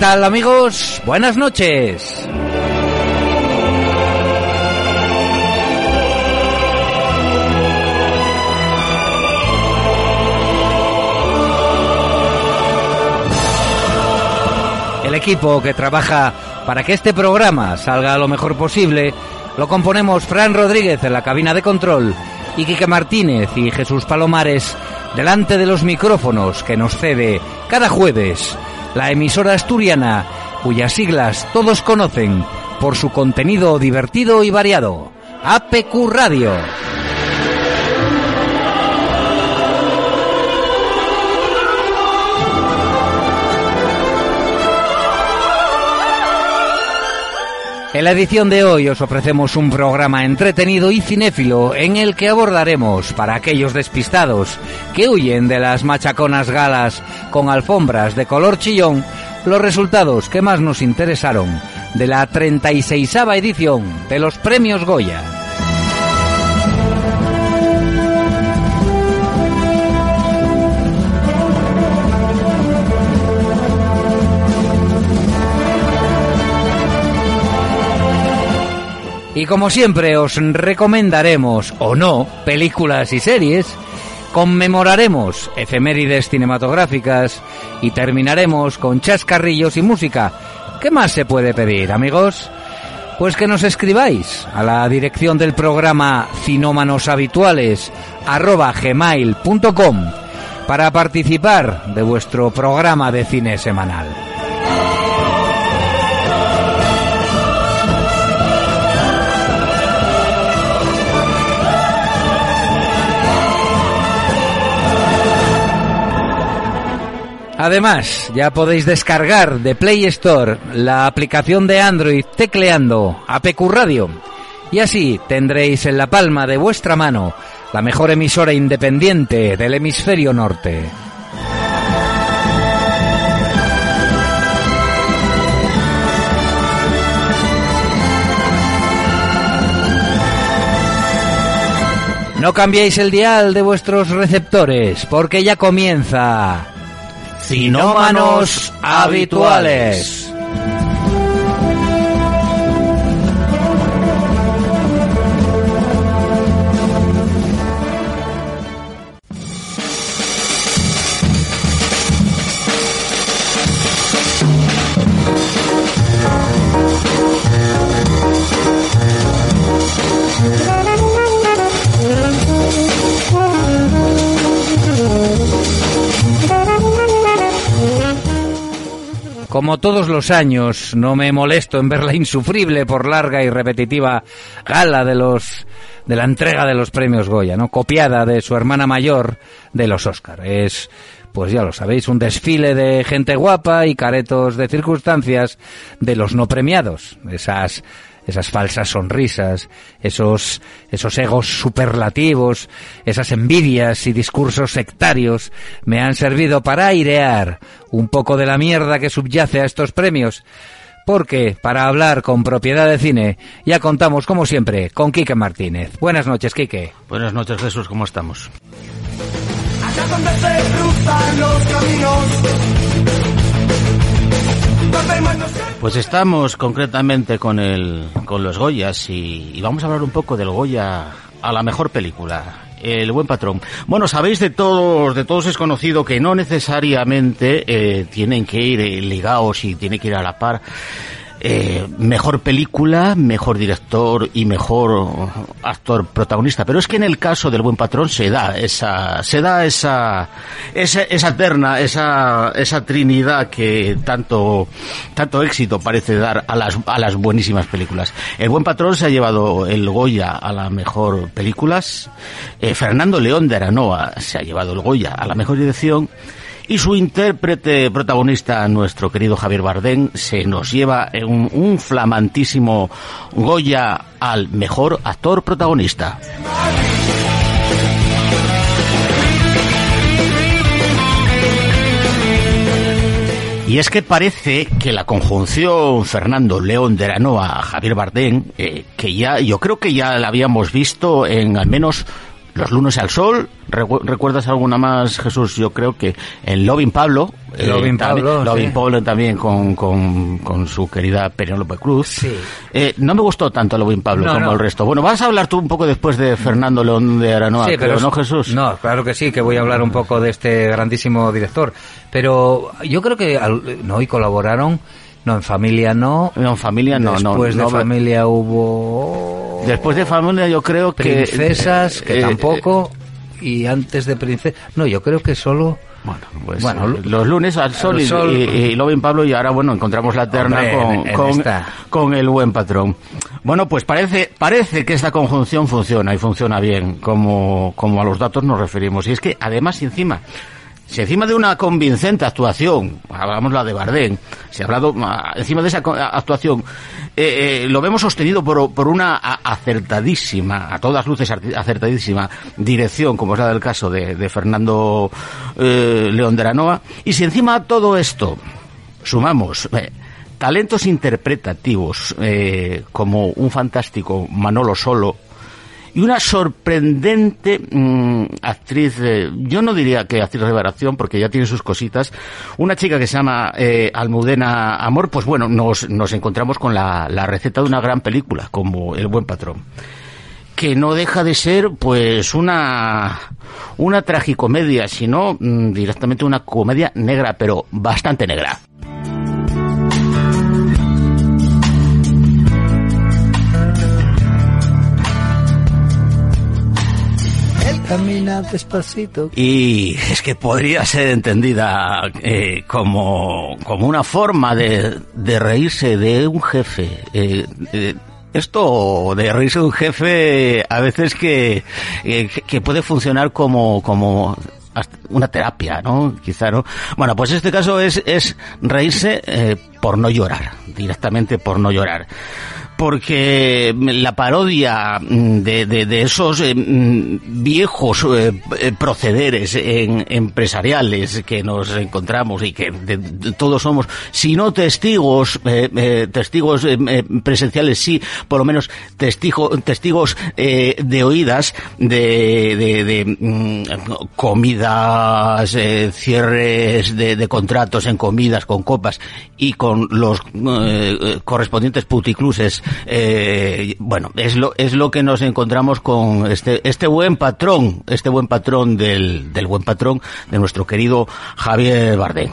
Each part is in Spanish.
tal amigos? Buenas noches. El equipo que trabaja para que este programa salga lo mejor posible lo componemos Fran Rodríguez en la cabina de control y Quique Martínez y Jesús Palomares delante de los micrófonos que nos cede cada jueves la emisora asturiana, cuyas siglas todos conocen por su contenido divertido y variado, APQ Radio. En la edición de hoy os ofrecemos un programa entretenido y cinéfilo en el que abordaremos, para aquellos despistados que huyen de las machaconas galas con alfombras de color chillón, los resultados que más nos interesaron de la 36 edición de los Premios Goya. Y como siempre os recomendaremos, o no, películas y series, conmemoraremos efemérides cinematográficas y terminaremos con chascarrillos y música. ¿Qué más se puede pedir, amigos? Pues que nos escribáis a la dirección del programa Cinómanos Habituales arroba gmail.com para participar de vuestro programa de cine semanal. Además, ya podéis descargar de Play Store la aplicación de Android tecleando APQ Radio. Y así tendréis en la palma de vuestra mano la mejor emisora independiente del hemisferio norte. No cambiéis el dial de vuestros receptores, porque ya comienza Cinómanos habituales. Como todos los años, no me molesto en ver la insufrible por larga y repetitiva gala de los de la entrega de los premios Goya, ¿no? Copiada de su hermana mayor de los Oscar. Es pues ya lo sabéis, un desfile de gente guapa y caretos de circunstancias de los no premiados, esas esas falsas sonrisas, esos, esos egos superlativos, esas envidias y discursos sectarios me han servido para airear un poco de la mierda que subyace a estos premios. Porque, para hablar con propiedad de cine, ya contamos, como siempre, con Quique Martínez. Buenas noches, Quique. Buenas noches, Jesús, ¿cómo estamos? Allá donde se cruzan los caminos. Pues estamos concretamente con el, con los Goyas y, vamos a hablar un poco del Goya a la mejor película. El buen patrón. Bueno, sabéis de todos, de todos es conocido que no necesariamente eh, tienen que ir eh, ligados y tiene que ir a la par. Eh, mejor película, mejor director y mejor actor protagonista. Pero es que en el caso del Buen Patrón se da esa, se da esa, esa, esa terna, esa, esa trinidad que tanto, tanto éxito parece dar a las, a las buenísimas películas. El Buen Patrón se ha llevado el Goya a la mejor películas. Eh, Fernando León de Aranoa se ha llevado el Goya a la mejor dirección y su intérprete protagonista, nuestro querido Javier Bardem, se nos lleva un, un flamantísimo Goya al mejor actor protagonista. Y es que parece que la conjunción Fernando León de Aranoa Javier Bardem, eh, que ya yo creo que ya la habíamos visto en al menos los lunes al sol. Recu- ¿Recuerdas alguna más, Jesús? Yo creo que en Loving Pablo. eh, Loving Pablo, Loving sí. Pablo también con, con, con su querida Penélope Cruz. Sí. Eh, no me gustó tanto Loving Pablo No, como no. el resto. Bueno, vas a hablar tú un poco después de Fernando León de Aranoa, Sí, creo, es- ¿no, Jesús? No, claro que sí, que voy a hablar un poco de este grandísimo director. Pero yo creo que al- no, y colaboraron, no, en familia no. No, en familia no, no. Después de no, familia hubo... Después de familia yo creo que... Princesas, que eh, tampoco. Y antes de princesa... No, yo creo que solo... Bueno, pues Bueno, eh, los lunes al sol, al y- sol. y, y Loving Pablo y ahora bueno encontramos la terna Hombre, con, en- en con, con el buen patrón. Bueno, pues parece parece que esta conjunción funciona y funciona bien como, como a los datos nos referimos. Y es que además encima si encima de una convincente actuación, hablamos la de Bardem, si ha hablado ah, encima de esa actuación, eh, eh, lo vemos sostenido por, por una acertadísima, a todas luces acertadísima dirección, como es la del caso de, Fernando eh, León de Aranoa, y si encima a todo esto sumamos eh, talentos interpretativos como un fantástico Manolo Solo, y una sorprendente mm, actriz, yo no diría que actriz revelación, porque ya tiene sus cositas, una chica que se llama eh, Almudena Amor, pues bueno, nos, nos encontramos con la, la receta de una gran película, como El Buen Patrón que no deja de ser pues una una tragicomedia, sino mm, directamente una comedia negra, pero bastante negra. Camina despacito. Y es que podría ser entendida eh, como, como una forma de, de reírse de un jefe. Eh, eh, esto de reírse de un jefe a veces que, eh, que- puede funcionar como, como una terapia, ¿no? Quizá, ¿no? Bueno, pues este caso es, es reírse eh, por no llorar, directamente por no llorar porque la parodia mm, de, de, esos eh, mm, viejos eh, eh, procederes en- empresariales que nos encontramos y que de- todos somos, si no testigos, testigos presenciales, sí, por lo menos testigo, testigos de oídas de, mm, comidas, cierres de, contratos en comidas con copas y con los correspondientes puticluses eh, bueno, es lo, es lo que nos encontramos con este, este buen patrón, este buen patrón del, del buen patrón de nuestro querido Javier Bardem.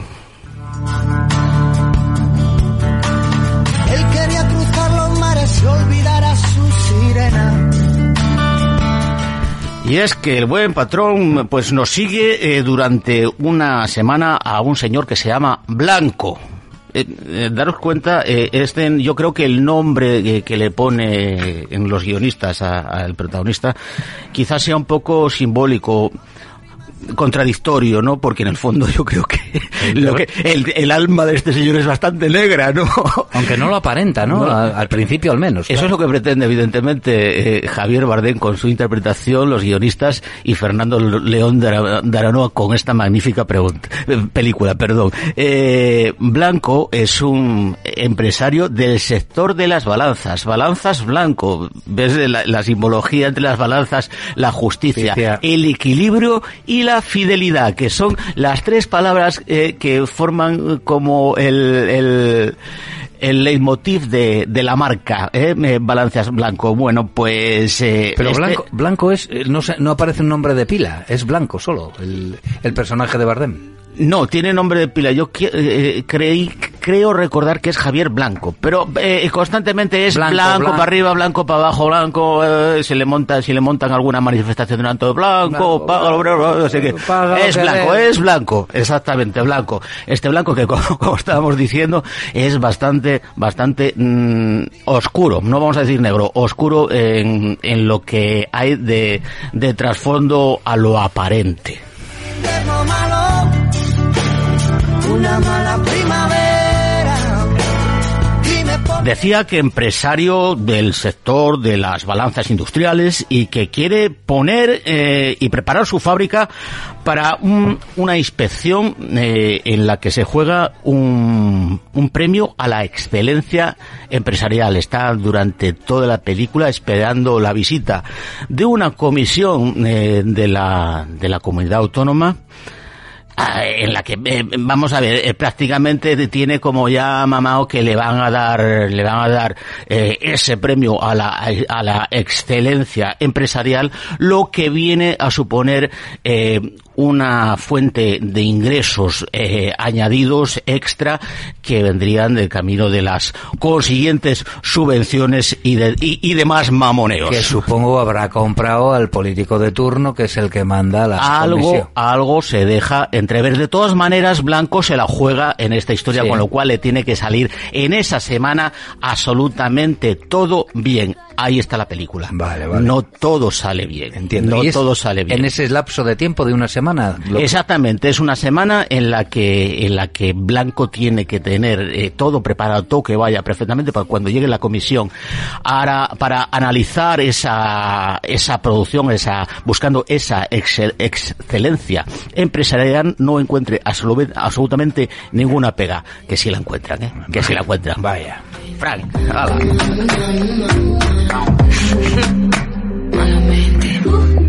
Él quería cruzar los mares y olvidar a su sirena. Y es que el buen patrón pues nos sigue eh, durante una semana a un señor que se llama Blanco. Eh, eh, daros cuenta, este, yo creo que el nombre que le pone en los guionistas al protagonista quizás sea un poco simbólico, contradictorio, ¿no? Porque en el fondo yo creo que, lo que el, el alma de este señor es bastante negra, ¿no? Aunque no lo aparenta, ¿no? No. Al, al principio al menos. Eso es lo que pretende, evidentemente, eh, Javier Bardem con su interpretación, los guionistas y Fernando León de Ara- de Aranoa con esta magnífica pregunta, eh, película. Perdón. Eh, Blanco es un empresario del sector de las balanzas. Balanzas blanco. ¿Ves la, la simbología entre las balanzas? La justicia, Justicia. el equilibrio y la fidelidad, que son las tres palabras eh, que forman como el, el, el leitmotiv de, de la marca, ¿eh? Eh, Balanzas Blanco. Bueno, pues... eh, Pero este- blanco, blanco es, no, se- no aparece un nombre de pila, es blanco solo, el, el personaje de Bardem. No, tiene nombre de pila. Yo qui- eh, creí, creo recordar que es Javier Blanco, pero eh, constantemente es Blanco, blanco, blanco. para arriba, blanco para abajo, blanco, eh, se le monta, si le montan alguna manifestación durante blanco, Blanco, págalo, bla, bla, no sé qué. paga lo es que blanco, es blanco, exactamente, blanco. Este blanco que como, como estábamos diciendo es bastante, bastante mm, oscuro, no vamos a decir negro, oscuro en, en lo que hay de, de trasfondo a lo aparente. malo, Decía que empresario del sector de las balanzas industriales y que quiere poner eh, y preparar su fábrica para un- una inspección eh, en la que se juega un, premio a la excelencia empresarial. Está durante toda la película esperando la visita de una comisión eh, de, la, de la comunidad autónoma en la que eh, vamos a ver eh, prácticamente tiene como ya mamado que le van a dar le van a dar eh, ese premio a la a la excelencia empresarial lo que viene a suponer eh, una fuente de ingresos eh, añadidos extra que vendrían del camino de las consiguientes subvenciones y, de- y, y demás mamoneos Que supongo habrá comprado al político de turno, que es el que manda la algo, comisión. algo se deja entrever. De todas maneras, Blanco se la juega en esta historia, Sí. con lo cual le tiene que salir en esa semana absolutamente todo bien. Ahí está la película. Vale, vale. No todo sale bien. Entiendo. No todo sale bien. En ese lapso de tiempo de una semana. Lo- Exactamente, es una semana en la que en la que Blanco tiene que tener eh, todo preparado, todo que vaya perfectamente para cuando llegue la comisión para, para analizar esa esa producción, esa buscando esa excel- excelencia empresarial no encuentre absolu- absolutamente ninguna pega, que sí la encuentran, ¿eh? que sí la encuentran. Vaya. Frank, hala. Se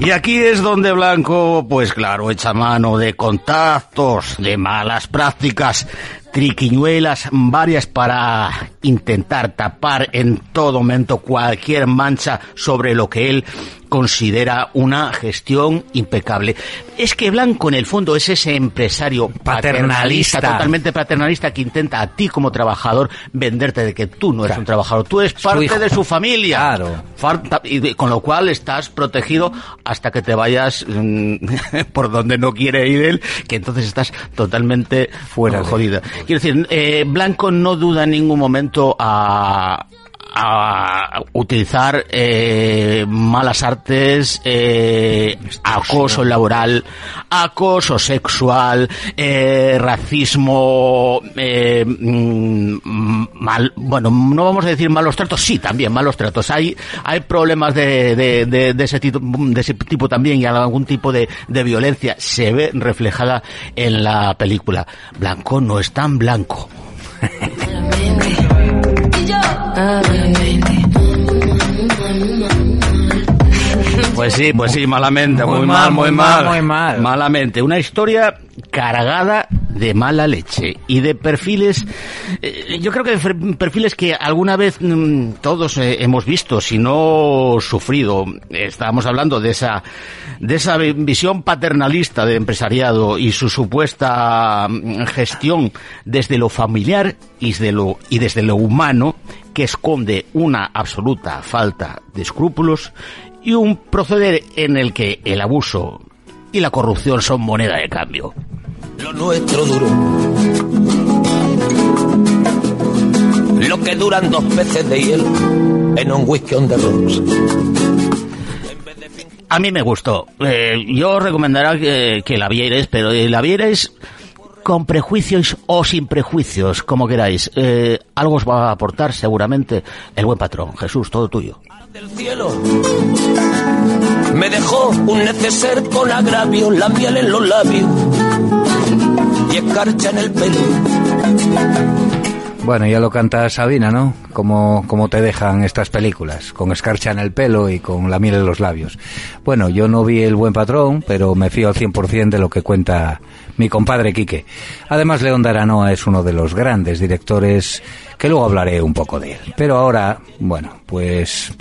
Y aquí es donde Blanco, pues claro, echa mano de contactos, de malas prácticas, triquiñuelas varias para intentar tapar en todo momento cualquier mancha sobre lo que él considera una gestión impecable. Es que Blanco en el fondo es ese empresario Paternalista. paternalista, totalmente paternalista que intenta a ti como trabajador venderte de que tú no eres un trabajador, tú eres parte de su familia. Claro. Y con lo cual estás protegido hasta que te vayas mm, por donde no quiere ir él, que entonces estás totalmente Fuera de- jodida. Quiero decir, eh, Blanco no duda en ningún momento a a utilizar eh, malas artes, eh, acoso laboral, acoso sexual, eh, racismo, eh, mm, mal, bueno, no vamos a decir malos tratos, sí, también malos tratos. Hay, hay problemas de, de, de, de ese tipo, de ese tipo también y algún tipo de, de violencia se ve reflejada en la película. Blanco no es tan blanco. Y Pues sí, pues sí, malamente, muy, Muy mal, mal, muy mal, muy mal. Malamente. Una historia cargada de mala leche y de perfiles, eh, yo creo que perfiles que alguna vez mm, todos eh, hemos visto, si no sufrido. Estábamos hablando de esa, de esa vi- visión paternalista de empresariado y su supuesta mm, gestión desde lo familiar y desde lo, y desde lo humano que esconde una absoluta falta de escrúpulos y un proceder en el que el abuso y la corrupción son moneda de cambio. Lo nuestro duro. Lo que duran dos peces de hielo en un whisky on the rocks. A mí me gustó. Eh, yo os recomendaría que, que la vierais, pero eh, la vierais con prejuicios o sin prejuicios, como queráis. Eh, algo os va a aportar seguramente el buen patrón. Jesús, todo tuyo. Del cielo. Me dejó un neceser con agravio, la en los labios y escarcha en el pelo. Bueno, ya lo canta Sabina, ¿no? Como, como te dejan estas películas, con escarcha en el pelo y con la miel en los labios. Bueno, yo no vi El Buen Patrón, pero me fío al 100% de lo que cuenta mi compadre Quique. Además, León de Aranoa es uno de los grandes directores, que luego hablaré un poco de él. Pero ahora, bueno, pues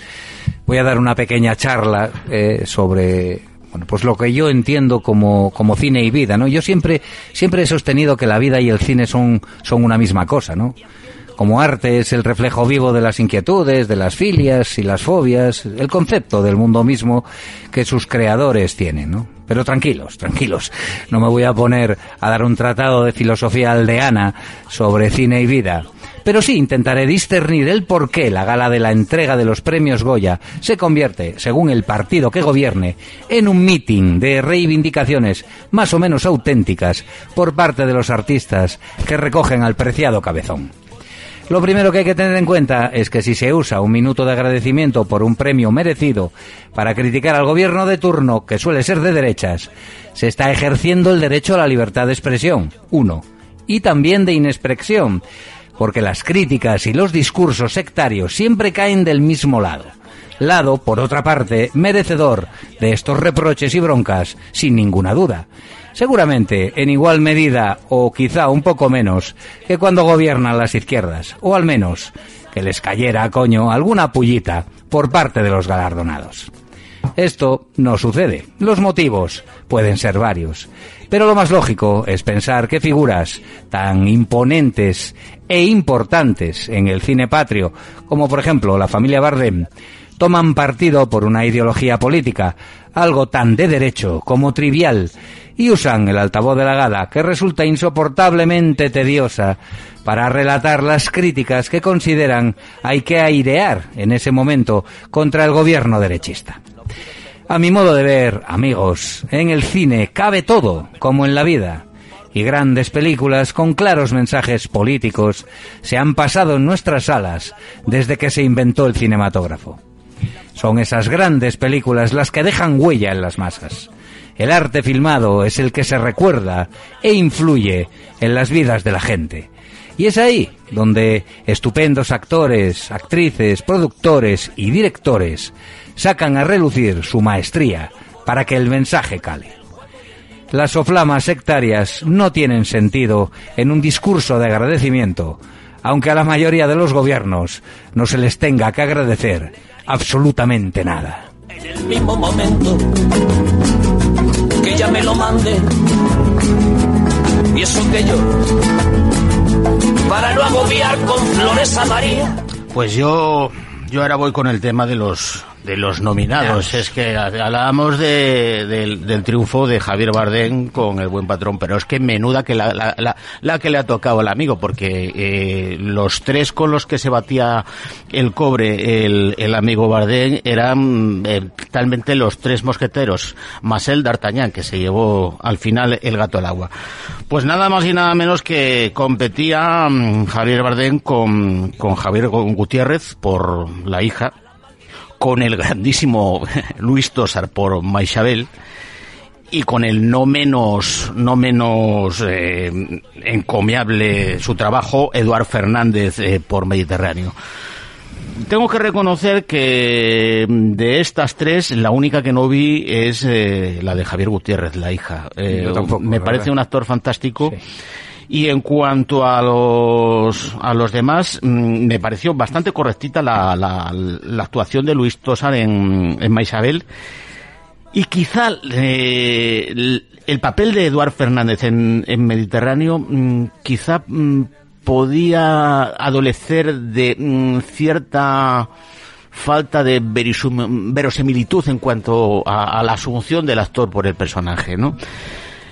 voy a dar una pequeña charla eh, sobre Bueno, pues lo que yo entiendo como, como cine y vida, ¿no? Yo siempre, siempre he sostenido que la vida y el cine son, son una misma cosa, ¿no? Como arte es el reflejo vivo de las inquietudes, de las filias y las fobias, el concepto del mundo mismo que sus creadores tienen, ¿no? Pero tranquilos, tranquilos, no me voy a poner a dar un tratado de filosofía aldeana sobre cine y vida. Pero sí intentaré discernir el por qué la gala de la entrega de los premios Goya se convierte, según el partido que gobierne, en un meeting de reivindicaciones más o menos auténticas por parte de los artistas que recogen al preciado cabezón. Lo primero que hay que tener en cuenta es que si se usa un minuto de agradecimiento por un premio merecido para criticar al gobierno de turno, que suele ser de derechas, se está ejerciendo el derecho a la libertad de expresión, uno, y también de inexpresión, porque las críticas y los discursos sectarios siempre caen del mismo lado. Lado, por otra parte, merecedor de estos reproches y broncas, sin ninguna duda. Seguramente en igual medida o quizá un poco menos que cuando gobiernan las izquierdas, o al menos que les cayera a coño alguna pullita por parte de los galardonados. Esto no sucede. Los motivos pueden ser varios. Pero lo más lógico es pensar que figuras tan imponentes e importantes en el cine patrio, como por ejemplo la familia Bardem, toman partido por una ideología política, algo tan de derecho como trivial, y usan el altavoz de la gala, que resulta insoportablemente tediosa, para relatar las críticas que consideran hay que airear en ese momento contra el gobierno derechista. A mi modo de ver, amigos, en el cine cabe todo, como en la vida, y grandes películas con claros mensajes políticos se han pasado en nuestras salas desde que se inventó el cinematógrafo. Son esas grandes películas las que dejan huella en las masas. El arte filmado es el que se recuerda e influye en las vidas de la gente. Y es ahí donde estupendos actores, actrices, productores y directores sacan a relucir su maestría para que el mensaje cale. Las soflamas sectarias no tienen sentido en un discurso de agradecimiento, aunque a la mayoría de los gobiernos no se les tenga que agradecer absolutamente nada. En el mismo momento que ella me lo mande. Y eso que yo, para no agobiar con flores a María. Pues yo, yo ahora voy con el tema de los de los nominados. Es que hablábamos de, del, del triunfo de Javier Bardem con el buen patrón, pero es que menuda que la, la, la, la que le ha tocado al amigo, porque eh, los tres con los que se batía el cobre el, el amigo Bardem eran eh, talmente los tres mosqueteros, más el D'Artagnan, que se llevó al final el gato al agua. Pues nada más y nada menos que competía mm, Javier Bardem con, con Javier Gutiérrez por la hija, con el grandísimo Luis Tosar por Maisabel y con el no menos no menos eh, encomiable su trabajo Eduard Fernández eh, por Mediterráneo. Tengo que reconocer que de estas tres la única que no vi es eh, la de Javier Gutiérrez, la hija. Eh, Yo tampoco, me parece un actor fantástico. Sí. Y en cuanto a los, a los demás, mm, me pareció bastante correctita la, la, la actuación de Luis Tosar en, en Maisabel. Y quizá eh, el, el papel de Eduard Fernández en, en Mediterráneo, mm, quizá mm, podía adolecer de cierta falta de verosimilitud en cuanto a, a la asunción del actor por el personaje, ¿no?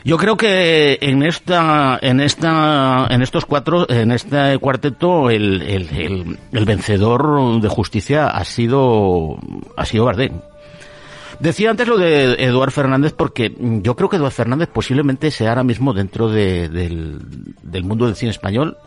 Yo creo que en esta, en esta, en estos cuatro, en este cuarteto, el, el, el, vencedor de justicia ha sido, ha sido Bardem. Decía antes lo de Eduard Fernández porque yo creo que Eduard Fernández posiblemente sea ahora mismo dentro de- del, del mundo del cine español.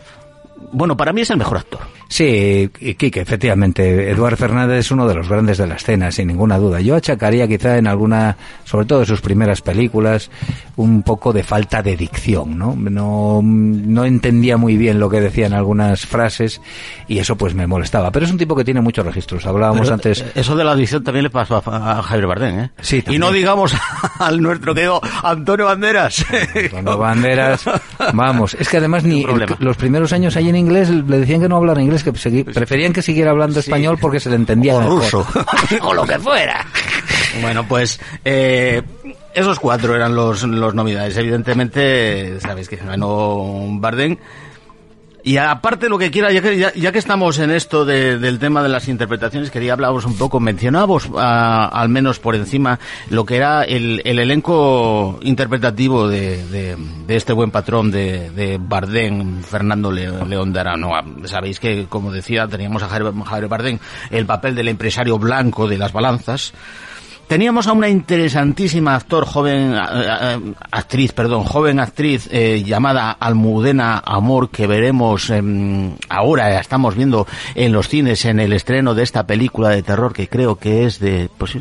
Bueno, para mí es el mejor actor. Sí, Quique, efectivamente, Eduard Fernández es uno de los grandes de la escena, sin ninguna duda. Yo achacaría quizá en alguna, sobre todo de sus primeras películas, un poco de falta de dicción, ¿no? No, no entendía muy bien lo que decían algunas frases y eso pues me molestaba. Pero es un tipo que tiene muchos registros. Hablábamos Pero, antes... eh, Eso de la adicción también le pasó a, a Javier Bardem, ¿eh? Sí, y no digamos al nuestro querido Antonio Banderas. Cuando banderas, vamos, es que además ni el- los primeros años ahí en inglés le decían que no hablara inglés, que segui- preferían que siguiera hablando español porque se le entendía O mejor. ruso. o lo que fuera. Bueno, pues eh, esos cuatro eran los, los novedades. Evidentemente, sabéis que ganó Barden. Y aparte lo que quiera, ya que, ya, ya que estamos en esto de- del tema de las interpretaciones, quería hablaros un poco, mencionábamos ah, al menos por encima lo que era el, el elenco interpretativo de, de- este buen patrón de, de Bardén, Fernando Le- León de Arano. Ah, Sabéis que, como decía, teníamos a Javier, Javier Bardén el papel del empresario blanco de las balanzas. Teníamos a una interesantísima actor joven, actriz, perdón, joven actriz eh, llamada Almudena Amor que veremos em, ahora, ya estamos viendo en los cines en el estreno de esta película de terror que creo que es de, pues,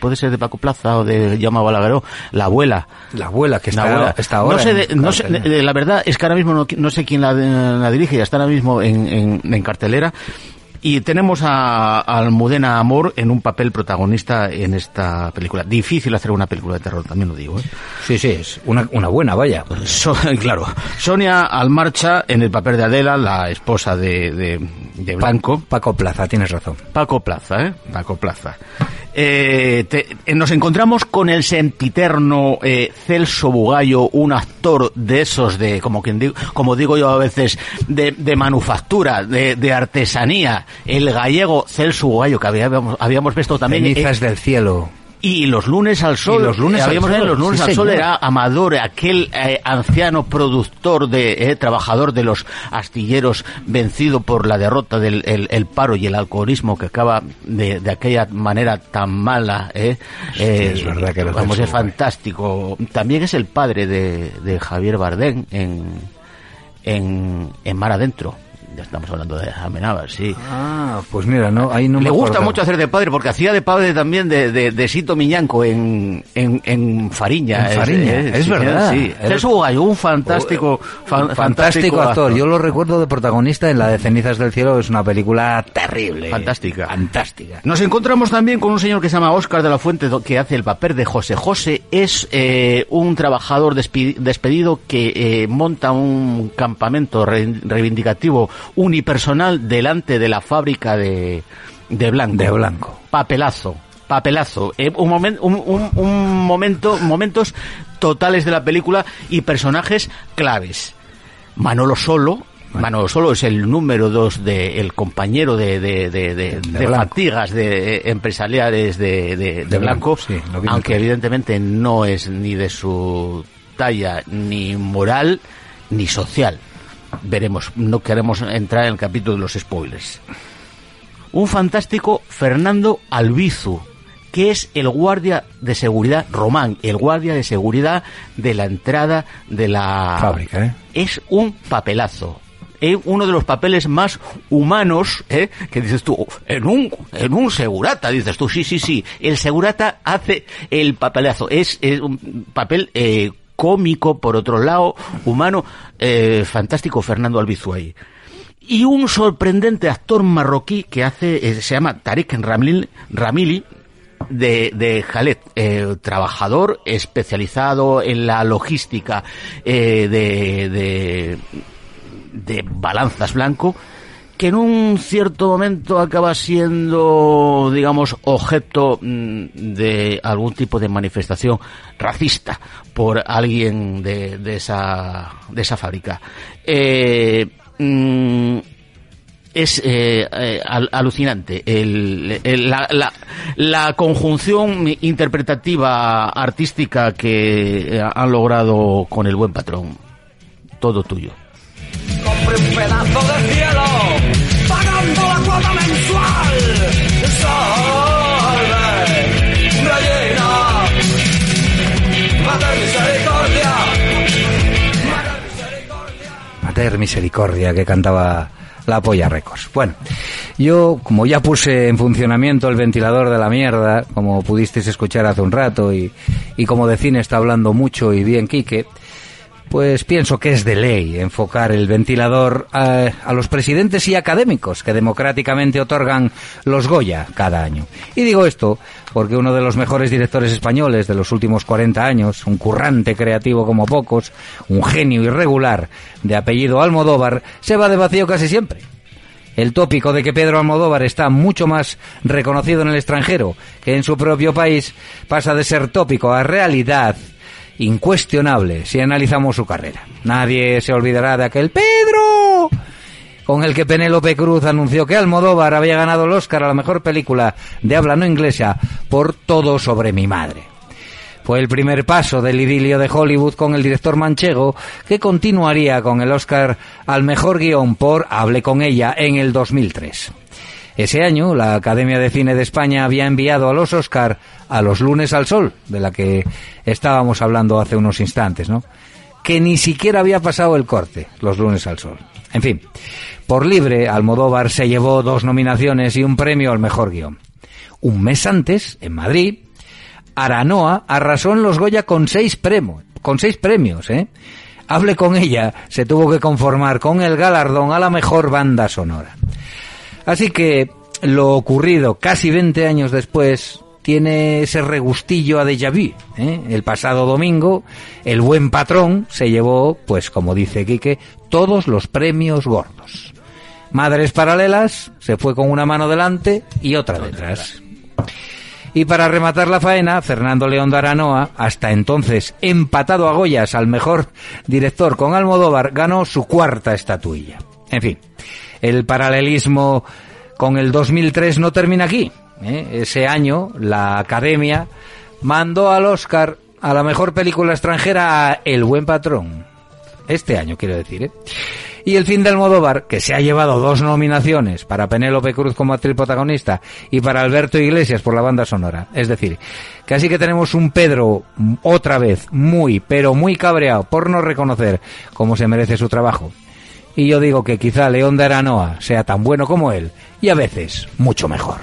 puede ser de Paco Plaza o de Jaume Balagueró, La abuela. La abuela que La está, abuela. está ahora. No sé, de- no sé, de- la verdad es que ahora mismo no, no sé quién la, la dirige, ya está ahora mismo en, en- en cartelera. Y tenemos a, a Almudena Amor en un papel protagonista en esta película. Difícil hacer una película de terror, también lo digo. ¿eh? Sí, sí, es una, una buena, vaya. So- claro, Sonia Almarcha en el papel de Adela, la esposa de, de, de Blanco. Paco Plaza, tienes razón. Paco Plaza, ¿eh? Paco Plaza. Eh, te- eh, nos encontramos con el sempiterno eh, Celso Bugallo, un actor de esos de, como quien digo, como digo yo a veces, de, de manufactura, de, de artesanía, el gallego Celso Bugallo, que habíamos, habíamos visto también. eh, Cenizas del cielo. Y los lunes al sol. Y los lunes al habíamos sol, los lunes sí, al sol era Amador, aquel eh, anciano productor de eh, trabajador de los astilleros vencido por la derrota del el, el paro y el alcoholismo que acaba de, de aquella manera tan mala. Eh, Eh, es verdad que vamos es fantástico. También es el padre de, de Javier Bardem en en, en Mar Adentro. Ya estamos hablando de Amenábar, sí. Ah, pues mira, no, ahí no Le me gusta mucho hacer de padre porque hacía de padre también de, de, de Sito Miñanco en, en, en Fariña. En Fariña, es verdad. Sí. Celso Bugallo, un fantástico, fan- Un fantástico actor. Yo lo recuerdo de protagonista en La de Cenizas del Cielo. Es una película terrible. Fantástica. Fantástica. Nos encontramos también con un señor que se llama Óscar de la Fuente, que hace el papel de José. José es eh, un trabajador despedido que eh, monta un campamento re- reivindicativo unipersonal delante de la fábrica de, de Blanco. De Blanco. Papelazo. Papelazo. Eh, un, momen- un, un- un momento, momentos totales de la película y personajes claves. Manolo Solo. Manolo Solo es el número dos de el compañero de, de, de, de- fatigas de, eh, empresariales de, Blanco, Blanco, sí, aunque evidentemente no es ni de su talla ni moral ni social. Veremos, no queremos entrar en el capítulo de los spoilers un fantástico Fernando Albizu, que es el guardia de seguridad, Román, el guardia de seguridad de la entrada de la Fábrica, ¿eh? Es un papelazo. Es uno de los papeles más humanos, ¿eh? que dices tú, en un, en un segurata, dices tú, sí, sí, sí, el segurata hace el papelazo, es, es un papel eh, cómico, por otro lado, humano, eh, fantástico Fernando Albizu ahí y un sorprendente actor marroquí que hace, eh, se llama Tarek Ramil- Ramili, de, de Jalet, eh, trabajador especializado en la logística de, de, de balanzas blanco, que en un cierto momento acaba siendo, digamos, objeto mm, de algún tipo de manifestación racista por alguien de, esa, de esa fábrica. Eh, mm, es eh, eh, al- alucinante la, conjunción interpretativa artística que han logrado con el buen patrón. Todo tuyo. Mater Misericordia, que cantaba la Polla Records. Bueno, yo, como ya puse en funcionamiento el ventilador de la mierda, como pudisteis escuchar hace un rato, y, y como de cine está hablando mucho y bien Quique, pues pienso que es de ley enfocar el ventilador a, a los presidentes y académicos que democráticamente otorgan los Goya cada año. Y digo esto porque uno de los mejores directores españoles de los últimos 40 años, un currante creativo como pocos, un genio irregular de apellido Almodóvar, se va de vacío casi siempre. El tópico de que Pedro Almodóvar está mucho más reconocido en el extranjero que en su propio país pasa de ser tópico a realidad incuestionable si analizamos su carrera. Nadie se olvidará de aquel Pedro con el que Penélope Cruz anunció que Almodóvar había ganado el Oscar a la mejor película de habla no inglesa por Todo sobre mi madre. Fue el primer paso del idilio de Hollywood con el director manchego, que continuaría con el Oscar al mejor guion por Hable con ella en el 2003. Ese año, la Academia de Cine de España había enviado a los Oscar a los lunes al sol, de la que estábamos hablando hace unos instantes, ¿no? Que ni siquiera había pasado el corte, los lunes al sol. En fin, por libre, Almodóvar se llevó dos nominaciones y un premio al mejor guion. Un mes antes, en Madrid, Aranoa arrasó en los Goya con seis premios, con seis premios, ¿eh? Hable con ella, se tuvo que conformar con el galardón a la mejor banda sonora. Así que lo ocurrido casi 20 años después tiene ese regustillo a déjà vu. ¿eh? El pasado domingo, el buen patrón se llevó, pues como dice Quique, todos los premios gordos. Madres Paralelas se fue con una mano delante y otra detrás. Y para rematar la faena, Fernando León de Aranoa, hasta entonces empatado a Goyas al mejor director con Almodóvar, ganó su cuarta estatuilla. En fin, el paralelismo con el 2003 no termina aquí. ¿eh? Ese año, la Academia mandó al Oscar a la mejor película extranjera a El Buen Patrón. Este año, quiero decir, ¿eh? Y el fin del Modóvar, que se ha llevado dos nominaciones para Penélope Cruz como actriz protagonista y para Alberto Iglesias por la banda sonora. Es decir, que así que tenemos un Pedro otra vez muy, pero muy cabreado por no reconocer cómo se merece su trabajo. Y yo digo que quizá León de Aranoa sea tan bueno como él y a veces mucho mejor.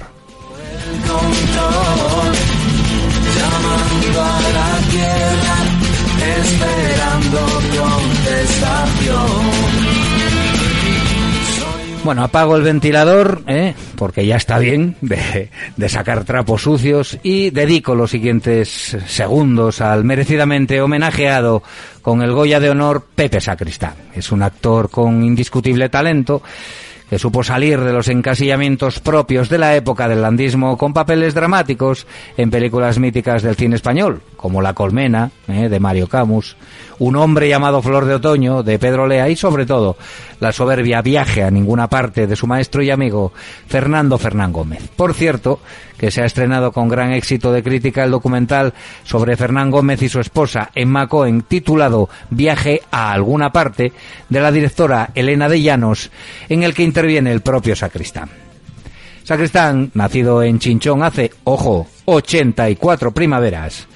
Bueno, apago el ventilador, ¿eh? porque ya está bien de, de, sacar trapos sucios y dedico los siguientes segundos al merecidamente homenajeado con el Goya de Honor Pepe Sacristán. Es un actor con indiscutible talento que supo salir de los encasillamientos propios de la época del landismo con papeles dramáticos en películas míticas del cine español, como La Colmena, ¿eh? de Mario Camus, Un hombre llamado Flor de Otoño, de Pedro Lea, y sobre todo la soberbia Viaje a ninguna parte de su maestro y amigo Fernando Fernán Gómez. Por cierto, que se ha estrenado con gran éxito de crítica el documental sobre Fernán Gómez y su esposa Emma Cohen titulado Viaje a alguna parte de la directora Elena de Llanos, en el que interviene el propio Sacristán. Sacristán, nacido en Chinchón hace, ojo, 84 primaveras,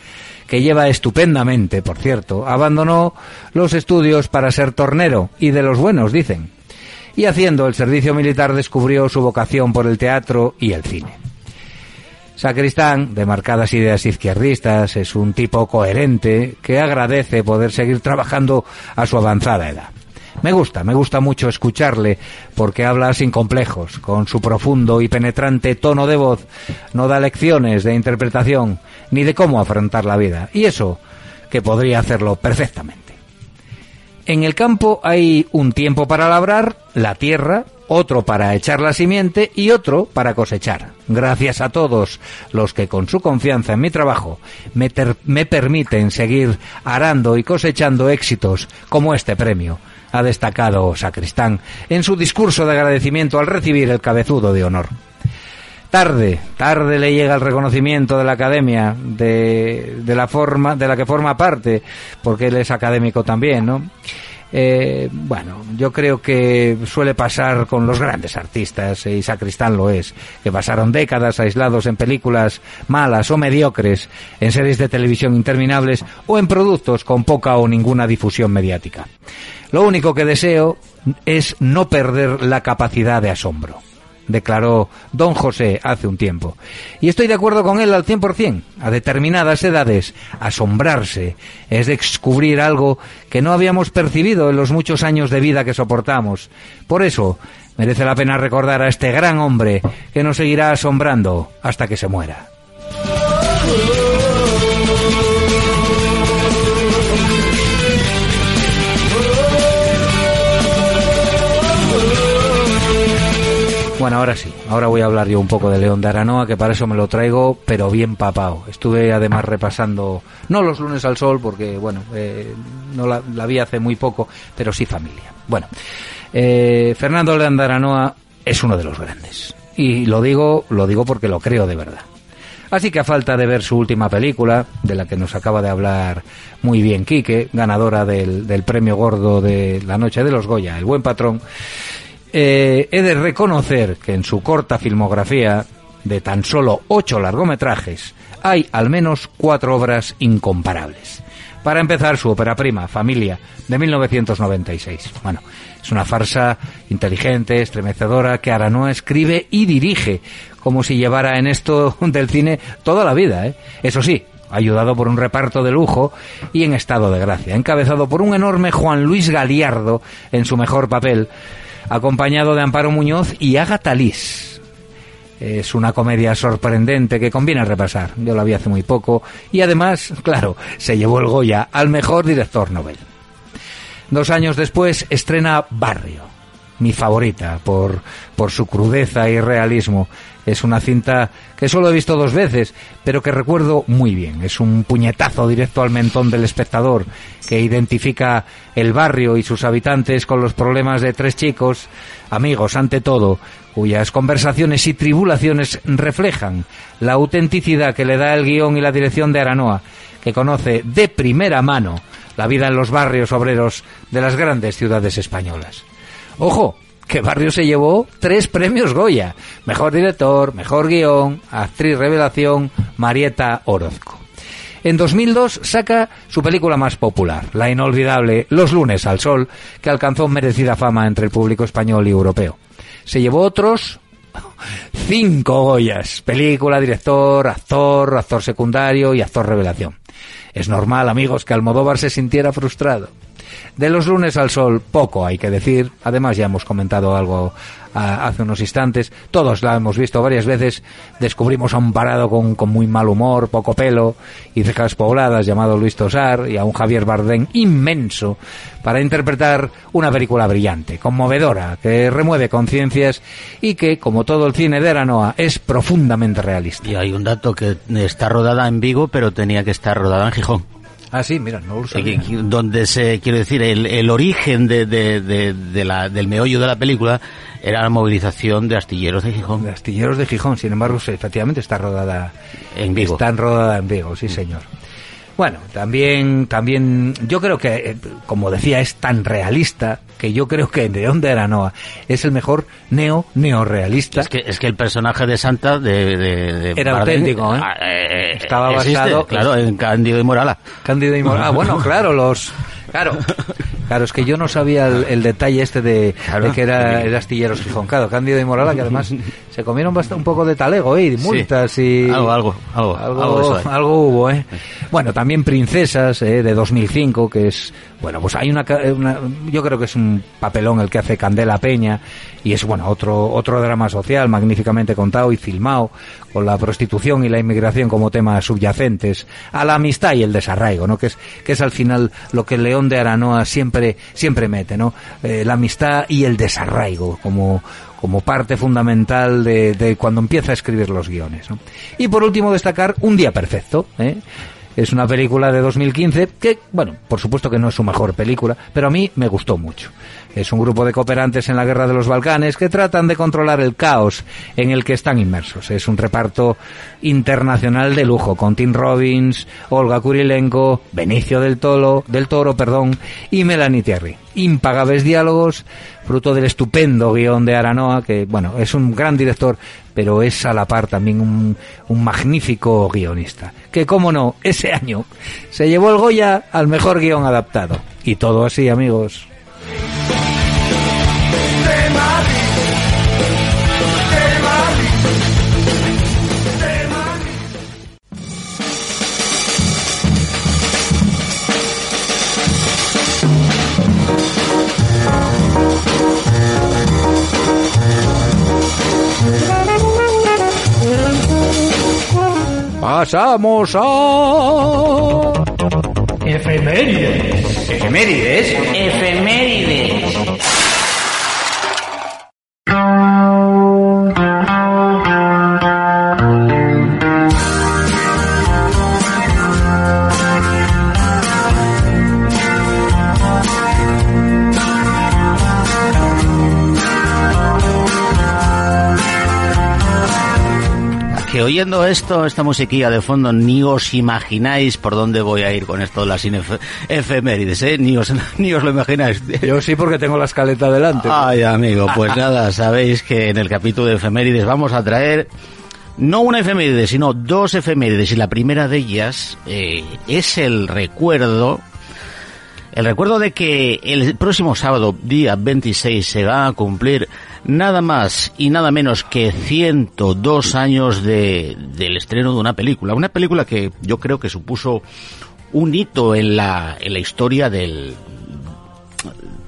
que lleva estupendamente, por cierto, abandonó los estudios para ser tornero, y de los buenos, dicen. Y haciendo el servicio militar descubrió su vocación por el teatro y el cine. Sacristán, de marcadas ideas izquierdistas, es un tipo coherente que agradece poder seguir trabajando a su avanzada edad. Me gusta, me gusta mucho escucharle porque habla sin complejos, con su profundo y penetrante tono de voz, no da lecciones de interpretación ni de cómo afrontar la vida. Y eso, que podría hacerlo perfectamente. En el campo hay un tiempo para labrar la tierra, otro para echar la simiente y otro para cosechar. Gracias a todos los que con su confianza en mi trabajo me, me, permiten seguir arando y cosechando éxitos como este premio, ha destacado Sacristán en su discurso de agradecimiento al recibir el cabezudo de honor. Tarde, tarde le llega el reconocimiento de la academia, de, de la forma, de la que forma parte, porque él es académico también, ¿no? Eh, bueno, yo creo que suele pasar con los grandes artistas, y Sacristán lo es, que pasaron décadas aislados en películas malas o mediocres, en series de televisión interminables o en productos con poca o ninguna difusión mediática. Lo único que deseo es no perder la capacidad de asombro declaró don José hace un tiempo. Y estoy de acuerdo con él al 100%. A determinadas edades, asombrarse es descubrir algo que no habíamos percibido en los muchos años de vida que soportamos. Por eso, merece la pena recordar a este gran hombre que nos seguirá asombrando hasta que se muera. Ahora sí, ahora voy a hablar yo un poco de León de Aranoa, que para eso me lo traigo, pero bien papado. Estuve además repasando, no los lunes al sol, porque bueno, eh, no la, la vi hace muy poco, pero sí familia. Bueno, eh, Fernando León de Aranoa es uno de los grandes. Y lo digo, lo digo porque lo creo de verdad. Así que a falta de ver su última película, de la que nos acaba de hablar muy bien Quique, ganadora del, del premio gordo de la noche de los Goya, El Buen Patrón, eh, he de reconocer que en su corta filmografía, de tan solo ocho largometrajes, hay al menos cuatro obras incomparables. Para empezar, su ópera prima, Familia, de 1996. Bueno, es una farsa inteligente, estremecedora, que Aranoa escribe y dirige, como si llevara en esto del cine toda la vida. ¿eh? Eso sí, ayudado por un reparto de lujo y en estado de gracia, encabezado por un enorme Juan Luis Galiardo en su mejor papel, acompañado de Amparo Muñoz y Agatha Liz. Es una comedia sorprendente que conviene repasar. Yo la vi hace muy poco y además, claro, se llevó el Goya al mejor director Nobel. Dos años después estrena Barrio, mi favorita por, por su crudeza y realismo. Es una cinta que solo he visto dos veces, pero que recuerdo muy bien. Es un puñetazo directo al mentón del espectador que identifica el barrio y sus habitantes con los problemas de tres chicos, amigos ante todo, cuyas conversaciones y tribulaciones reflejan la autenticidad que le da el guion y la dirección de Aranoa, que conoce de primera mano la vida en los barrios obreros de las grandes ciudades españolas. Ojo, que Barrio se llevó tres premios Goya. Mejor director, mejor guion, actriz revelación, Marieta Orozco. En 2002 saca su película más popular, la inolvidable Los lunes al sol, que alcanzó merecida fama entre el público español y europeo. Se llevó otros cinco Goyas, película, director, actor, actor secundario y actor revelación. Es normal, amigos, que Almodóvar se sintiera frustrado. De los lunes al sol, poco hay que decir. Además, ya hemos comentado algo a, hace unos instantes. Todos la hemos visto varias veces. Descubrimos a un parado con, con, muy mal humor, poco pelo y cejas pobladas llamado Luis Tosar y a un Javier Bardem inmenso para interpretar una película brillante, conmovedora, que remueve conciencias y que, como todo el cine de Aranoa, es profundamente realista. Y hay un dato que está rodada en Vigo, pero tenía que estar rodada en Gijón. Ah, sí, mira, no lo sabía. Donde se, quiero decir, el, el origen de, de, de, de, la, del meollo de la película era la movilización de astilleros de Gijón. De astilleros de Gijón, sin embargo, efectivamente está rodada en Vigo. Está rodada en Vigo, sí, señor. Bueno, también, también, yo creo que, eh, como decía, es tan realista que yo creo que de Aranoa es el mejor neo neorealista. Es que, es que el personaje de Santa de, de, de era Bardem, auténtico, ¿eh? eh Estaba existe, basado, claro, en Cándido y Morala. Cándido y Morala. Ah, bueno, claro, los, claro. Claro, es que yo no sabía el, el detalle este de, claro, de que era el astilleros Gijón. Claro, Cándido y Morala, que además se comieron bastante, un poco de talego, ¿eh? Y multas sí. y... Algo, algo, algo, algo, algo, algo hubo, ¿eh? Bueno, también Princesas, ¿eh? De 2005, que es... Bueno, pues hay una, una... Yo creo que es un papelón el que hace Candela Peña y es, bueno, otro, otro drama social magníficamente contado y filmado con la prostitución y la inmigración como temas subyacentes a la amistad y el desarraigo, ¿no? Que es, que es al final lo que León de Aranoa siempre, siempre mete, ¿no? Eh, la amistad y el desarraigo como, como parte fundamental de, de, cuando empieza a escribir los guiones. ¿no? Y por último destacar Un día perfecto. ¿eh? Es una película de 2015 que, bueno, por supuesto que no es su mejor película, pero a mí me gustó mucho. Es un grupo de cooperantes en la guerra de los Balcanes que tratan de controlar el caos en el que están inmersos. Es un reparto internacional de lujo con Tim Robbins, Olga Kurilenko, Benicio del Toro, del Toro, perdón, y Melanie Thierry. Impagables diálogos, fruto del estupendo guion de Aranoa, que, bueno, es un gran director, pero es a la par también un, un magnífico guionista. Que, como no, ese año se llevó el Goya al mejor guion adaptado. Y todo así, amigos. Pasamos a... Efemérides. Efemérides. Efemérides. Oyendo esto, esta musiquilla de fondo, ni os imagináis por dónde voy a ir con esto de las inef- efemérides, ¿eh? Ni os, ni os lo imagináis. Yo sí porque tengo la escaleta delante. Ay, amigo, pues nada, sabéis que en el capítulo de efemérides vamos a traer no una efeméride, sino dos efemérides. Y la primera de ellas eh, es el recuerdo, el recuerdo de que el próximo sábado, día 26, se va a cumplir nada más y nada menos que 102 años de, del estreno de una película. Una película que yo creo que supuso un hito en la, en la historia del,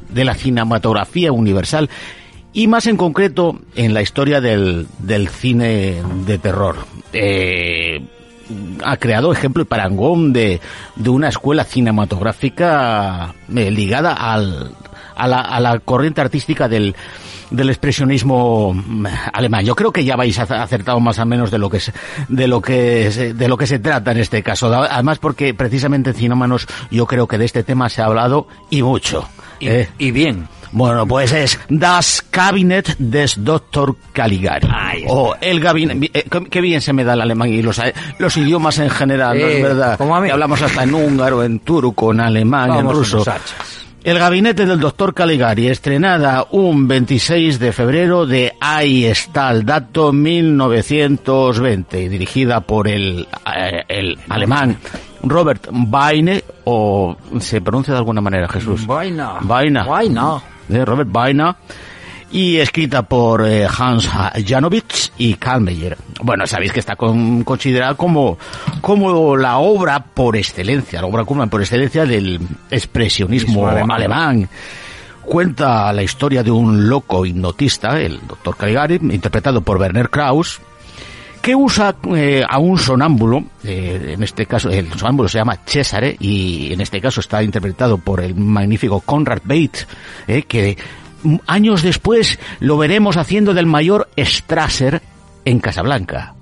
de la cinematografía universal y más en concreto en la historia del, del cine de terror. Eh, ha creado ejemplo y parangón de, de una escuela cinematográfica eh, ligada al, a, la, a la corriente artística del, del expresionismo mm, alemán. Yo creo que ya vais acertado más o menos de lo que se, de lo que de lo que se trata en este caso. Además porque precisamente en Cinómanos yo creo que de este tema se ha hablado y mucho. Y, ¿eh? y bien. Bueno, pues es Das Cabinet des Dr. Caligari. O el gabinete. eh, qué- qué bien se me da el alemán y los, los idiomas en general, ¿no Sí, es verdad? como a mí. Que hablamos hasta en húngaro, en turco, en alemán, Vamos en ruso. El gabinete del doctor Caligari, estrenada un 26 de febrero de Ahí está el dato 1920, dirigida por el, eh, el alemán Robert Weine, o se pronuncia de alguna manera, Jesús. Vaina. Vaina. Vaina. De Robert Vaina. Y escrita por eh, Hans Janowitz y Karl Meyer. Bueno, sabéis que está con- considerada como, como la obra por excelencia, la obra Kuhlmann por excelencia del expresionismo alemán. alemán. Cuenta la historia de un loco hipnotista, el doctor Caligari, interpretado por Werner Krauss, que usa eh, a un sonámbulo, eh, en este caso el sonámbulo se llama Cesare y en este caso está interpretado por el magnífico Conrad Bate, eh, que años después lo veremos haciendo del mayor Strasser en Casablanca.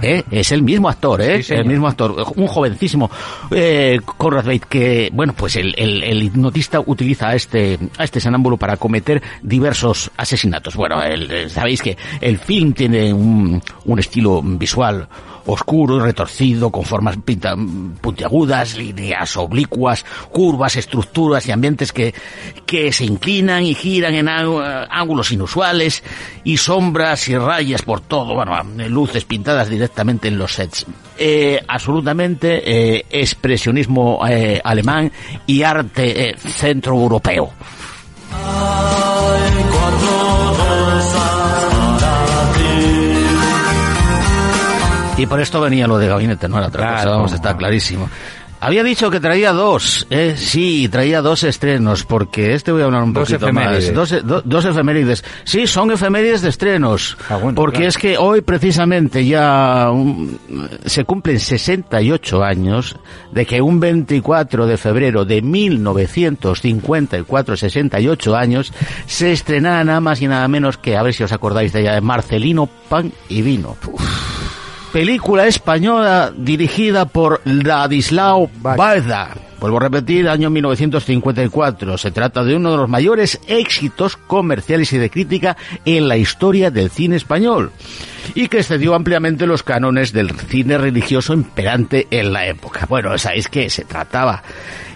¿Eh? Es el mismo actor, ¿eh? Sí, el mismo actor, un jovencísimo eh, Conrad Bate que, bueno, pues el, el- el hipnotista utiliza a este, a este sonámbulo para cometer diversos asesinatos. Bueno, el- sabéis que el film tiene un, un estilo visual oscuro, retorcido, con formas pinta- puntiagudas, líneas oblicuas, curvas, estructuras y ambientes que, que se inclinan y giran en ángu- ángulos inusuales y sombras y rayas por todo, bueno, luces pintadas directamente en los sets. Eh, absolutamente eh, expresionismo eh, alemán y arte eh, centroeuropeo. Y por esto venía lo de gabinete, no era otra cosa, Claro. vamos, está clarísimo. Había dicho que traía dos, eh, sí, traía dos estrenos, porque este voy a hablar un Dos poquito efemérides. más. Dos, e- do- dos efemérides. Sí, son efemérides de estrenos. Ah, bueno, porque claro. es que hoy precisamente ya se cumplen 68 años de que un 24 de febrero de 1954, 68 años, se estrenara nada más y nada menos que, a ver si os acordáis de ella, de Marcelino Pan y Vino. Película española dirigida por Ladislao Balda. Vuelvo a repetir, año 1954. Se trata de uno de los mayores éxitos comerciales y de crítica en la historia del cine español y que excedió ampliamente los cánones del cine religioso imperante en la época. Bueno, sabéis que se trataba,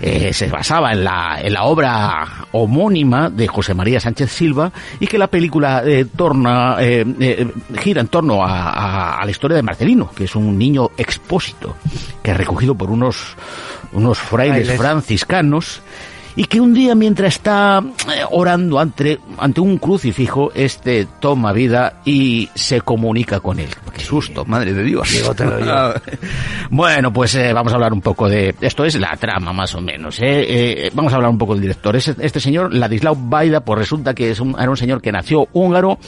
eh, se basaba en la, en la obra homónima de José María Sánchez Silva y que la película eh, torna, eh, eh, gira en torno a, a- a la historia de Marcelino, que es un niño expósito, que es recogido por unos, unos frailes Frailes. franciscanos y que un día mientras está eh, orando ante, ante un crucifijo, este toma vida y se comunica con él. Qué susto, madre de Dios. Bueno, pues eh, vamos a hablar un poco de... Esto es la trama, más o menos. ¿eh? Eh, vamos a hablar un poco del director. Es este señor, Ladislao Baida, pues resulta que es un, era un señor que nació húngaro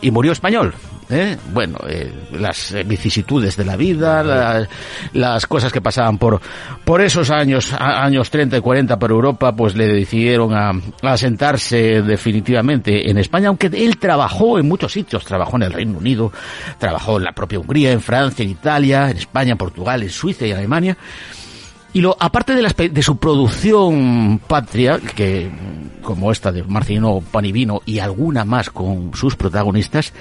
y murió español. ¿Eh? Bueno, eh, las vicisitudes de la vida, la- las cosas que pasaban por, por esos años, a- años 30 y 40 por Europa, pues le decidieron a, a asentarse definitivamente en España, aunque él trabajó en muchos sitios, trabajó en el Reino Unido, trabajó en la propia Hungría, en Francia, en Italia, en España, en Portugal, en Suiza y en Alemania. Y lo, aparte de, las de su producción patria, que como esta de Marcelino Panivino y alguna más con sus protagonistas,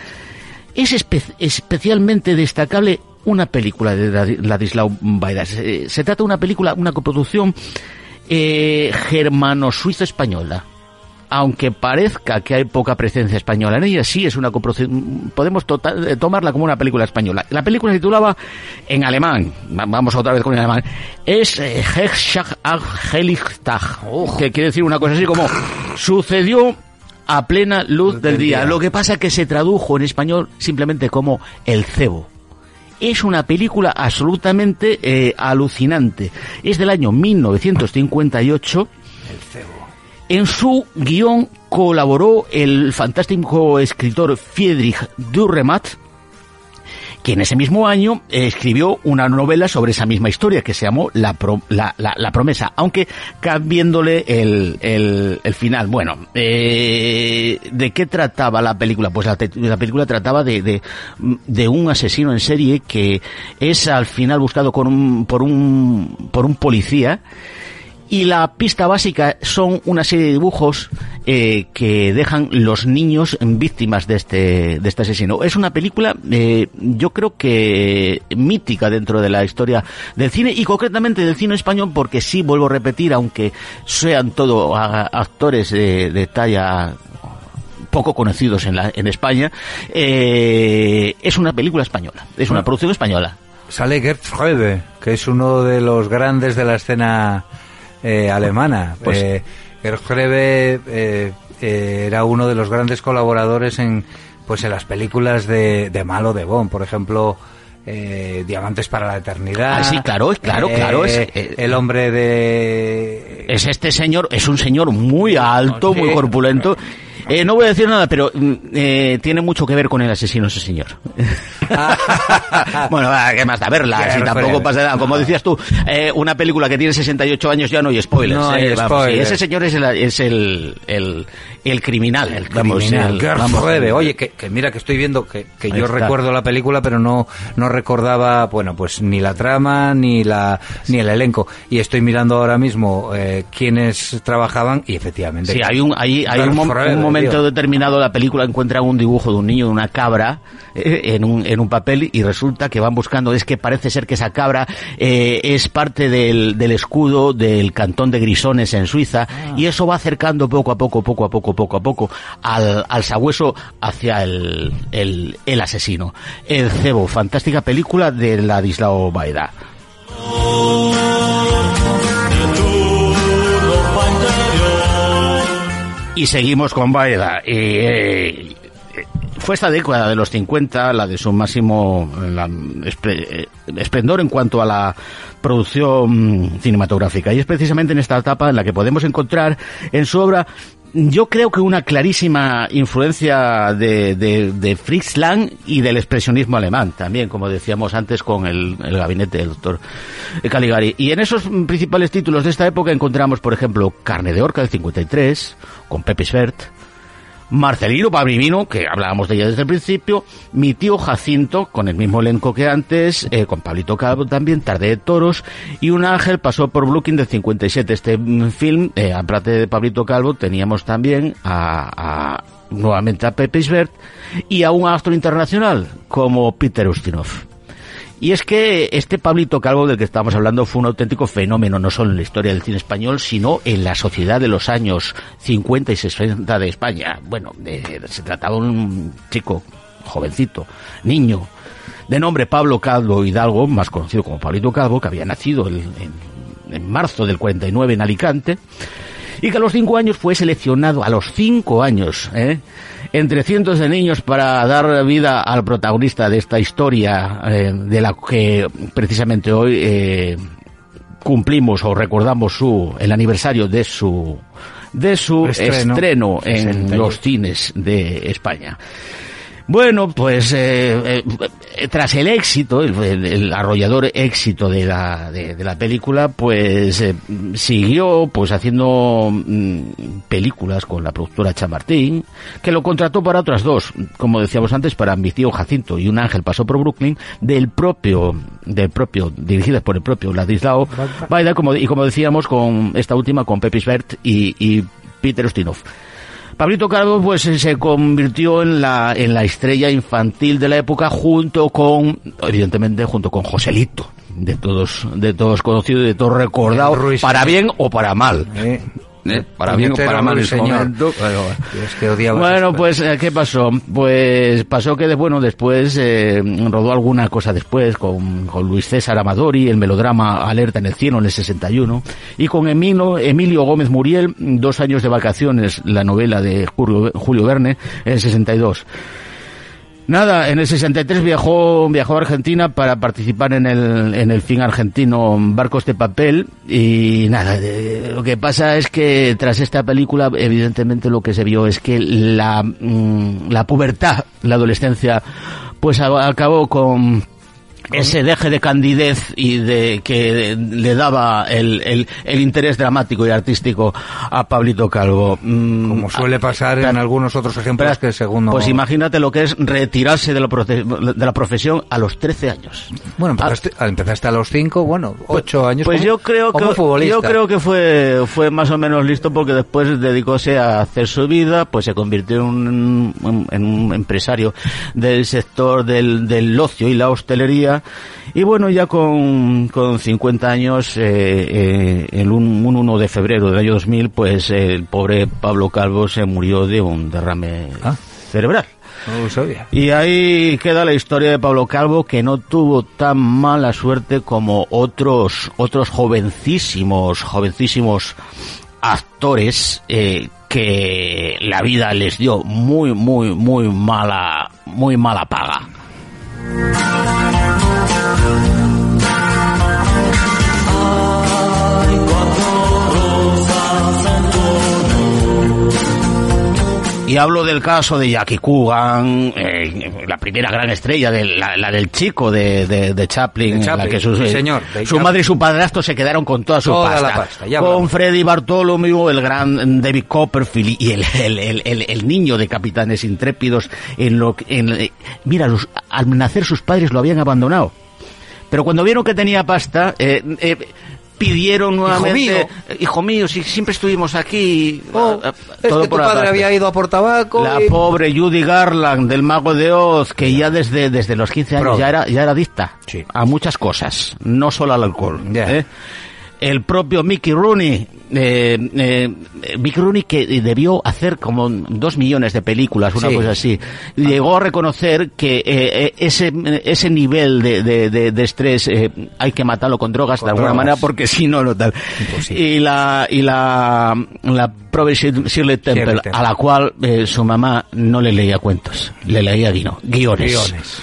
Es espe- especialmente destacable una película de Ladi- Ladislao Baida. Se, trata de una película, una coproducción eh, germano-suizo-española. Aunque parezca que hay poca presencia española en ella, sí es una coproducción. Podemos tota- eh, tomarla como una película española. La película se titulaba en alemán, va- vamos otra vez con el alemán, es eh, Hechschach que quiere decir una cosa así como sucedió a plena luz del día. Lo que pasa es que se tradujo en español simplemente como El Cebo. Es una película absolutamente eh, alucinante. Es del año 1958. En su guion colaboró el fantástico escritor Friedrich Dürrenmatt, que en ese mismo año eh, escribió una novela sobre esa misma historia que se llamó La, Pro- la, la- La promesa, aunque cambiándole el, el, el final. Bueno, eh, ¿de qué trataba la película? Pues la, la película trataba de, de, de un asesino en serie que es al final buscado con un, por, un, por un policía y la pista básica son una serie de dibujos eh, que dejan los niños víctimas de este, de este asesino. Es una película, eh, yo creo que mítica dentro de la historia del cine y concretamente del cine español porque sí, vuelvo a repetir, aunque sean todo a- actores de, de talla poco conocidos en, la, en España, eh, es una película española, es una Bueno. producción española. Sale Gerd Fröbe, que es uno de los grandes de la escena eh, alemana. Pues- Eh, Gerd Fröbe eh, eh, era uno de los grandes colaboradores en pues en las películas de, de Malo de Bond, por ejemplo. eh, Diamantes para la eternidad. Ah, sí, claro, claro, claro, es- eh, eh, el hombre de. es este señor, es un señor muy alto, muy corpulento. Eh, no voy a decir nada, pero mm, eh, tiene mucho que ver con el asesino ese señor. bueno, ¿qué más da verla? Si tampoco pasa nada. Como decías tú, eh, una película que tiene 68 años ya no hay spoilers. No hay eh, sí, spoilers. ese señor es el, es el, el, el criminal. El vamos, criminal, vamos, Oye, que, que mira que estoy viendo que, que yo está. recuerdo la película, pero no no recordaba, bueno, pues ni la trama ni la ni el elenco. Y estoy mirando ahora mismo quiénes trabajaban y efectivamente. Sí, hay un, hay, hay un, un momento tío. determinado la película encuentra un dibujo de un niño de una cabra eh, en, un, en un papel y resulta que van buscando, es que parece ser que esa cabra eh, es parte del, del escudo del cantón de Grisones en Suiza y eso va acercando poco a poco, poco a poco, poco a poco al, al sabueso hacia el, el, el asesino. El cebo, fantástica película de Ladislao Baida. Y seguimos con Baeda. Eh, fue esta década de los 50 la de su máximo espre- eh, esplendor en cuanto a la producción cinematográfica. Y es precisamente en esta etapa en la que podemos encontrar en su obra yo creo que una clarísima influencia de, de, de y del expresionismo alemán también, como decíamos antes con el, el gabinete del doctor Caligari. Y en esos principales títulos de esta época encontramos, por ejemplo, Carne de Orca del 53, con Pepe Svert, Marcelino Pabrimino, que hablábamos de ella desde el principio, mi tío Jacinto, con el mismo elenco que antes, eh, con Pablito Calvo también, Tarde de Toros, y Un Ángel pasó por Brooklyn del 57. Este mm, film, eh, aparte de Pablito Calvo, teníamos también a, a- nuevamente a Pepe Svert y a un actor internacional como Peter Ustinov. Y es que este Pablito Calvo del que estamos hablando fue un auténtico fenómeno, no solo en la historia del cine español, sino en la sociedad de los años 50 y 60 de España. Bueno, se trataba de un chico jovencito, niño, de nombre Pablo Calvo Hidalgo, más conocido como Pablito Calvo, que había nacido en, en marzo del 49 en Alicante, y que a los cinco años fue seleccionado, a los cinco años, ¿eh? Entre cientos de niños para dar vida al protagonista de esta historia, eh, de la que precisamente hoy eh, cumplimos o recordamos su el aniversario de su de su Estreno. estreno, en 68. los cines de España. Bueno, pues eh, eh, tras el éxito, el, el- el arrollador éxito de la, de, de la película, pues eh, siguió pues haciendo mm, películas con la productora Chamartín, que lo contrató para otras dos, como decíamos antes, para Mi tío Jacinto y Un ángel pasó por Brooklyn, del propio, del propio, dirigidas por el propio Ladislao Baida, como, y como decíamos, con esta última con Pepe Svert y, y Peter Ustinov. Pablito Calvo pues eh, se convirtió en la, en la estrella infantil de la época junto con, evidentemente, junto con Joselito, de todos, de todos conocido y de todos recordado, para bien o para mal. Eh, ¿eh? Para bien o para mal. Es que odiaba Bueno, pues, eh, ¿qué pasó? Pues pasó que, de- bueno, después eh, rodó alguna cosa después con, con Luis César Amadori, el melodrama Alerta en el Cielo en el 61, y con Emilio, Emilio Gómez Muriel, Dos años de vacaciones, la novela de Julio, Julio Verne, en el 62. Nada, en el 63 viajó, viajó a Argentina para participar en el, en el fin argentino Barcos de Papel y nada, lo que pasa es que tras esta película evidentemente lo que se vio es que la, mm, la pubertad, la adolescencia, pues acabó con ese deje de candidez y de que le daba el, el, el interés dramático y artístico a Pablito Calvo. Mm, Como suele pasar en algunos otros ejemplos que según Pues imagínate lo que es retirarse de la, proce- de la profesión a los 13 años. Bueno, empezaste, ah, empezaste a los 5, bueno, 8 años Pues como- yo creo como que futbolista. yo creo que fue fue más o menos listo porque después dedicóse a hacer su vida, pues se convirtió en un, en un empresario del sector del, del ocio y la hostelería y bueno ya con, con 50 años eh, eh, el un, un 1 de febrero del año 2000 pues el pobre Pablo Calvo se murió de un derrame Ah. cerebral. No lo sabía. Y ahí queda la historia de Pablo Calvo que no tuvo tan mala suerte como otros otros jovencísimos jovencísimos actores eh, que la vida les dio muy muy muy mala muy mala paga. Y hablo del caso de Jackie Coogan, eh, la primera gran estrella, de la, la del chico de, de, de Chaplin, De la que eh, señor, su Chaplin. madre y su padrastro se quedaron con toda su Toda pasta. con hablamos. Freddy Bartholomew, el gran David Copperfield y el, el, el, niño de Capitanes Intrépidos. En lo, en, eh, mira, los- al nacer sus padres lo habían abandonado. Pero cuando vieron que tenía pasta, eh, eh, pidieron nuevamente... mío. "Eh, Hijo mío, si siempre estuvimos aquí... Oh, es todo que tu por padre pasta". había ido a por tabaco La y- pobre Judy Garland del Mago de Oz, que ya desde, desde los 15 años Pro. ya era, ya era adicta Sí. a muchas cosas, no solo al alcohol. ¿eh? El propio Mickey Rooney, eh, eh, Mickey Rooney que debió hacer como dos millones de películas, una Sí. cosa así, llegó a reconocer que eh, eh, ese, ese nivel de, de, de- de estrés eh, hay que matarlo con drogas Con de alguna drogas. manera porque si no, no tal. Imposible. Y la, y la, la Shirley Temple, a la cual eh, su mamá no le leía cuentos, le leía guino, guiones. Guiones.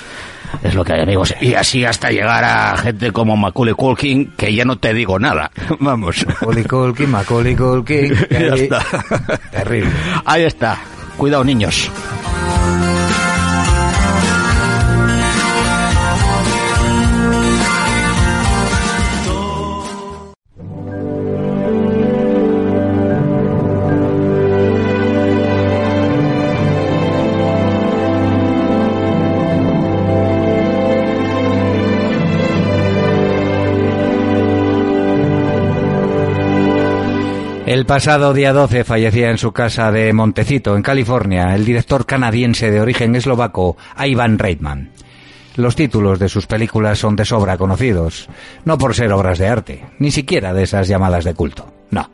Es lo que hay, amigos. Y así hasta llegar a gente como Macaulay Culkin, que ya no te digo nada. Vamos. Macaulay Culkin, Macaulay Culkin. Terrible. Ahí está. Cuidado, niños. El pasado día 12 fallecía en su casa de Montecito, en California, el director canadiense de origen eslovaco, Ivan Reitman. Los títulos de sus películas son de sobra conocidos, no por ser obras de arte, ni siquiera de esas llamadas de culto, no.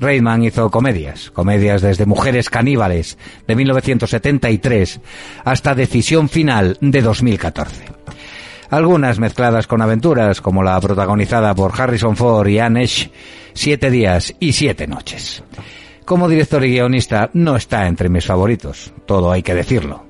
Reitman hizo comedias, comedias desde Mujeres Caníbales de 1973 hasta Decisión Final de 2014 algunas mezcladas con aventuras, como la protagonizada por Harrison Ford y Anne Esch, Siete días y siete noches. Como director y guionista no está entre mis favoritos, todo hay que decirlo,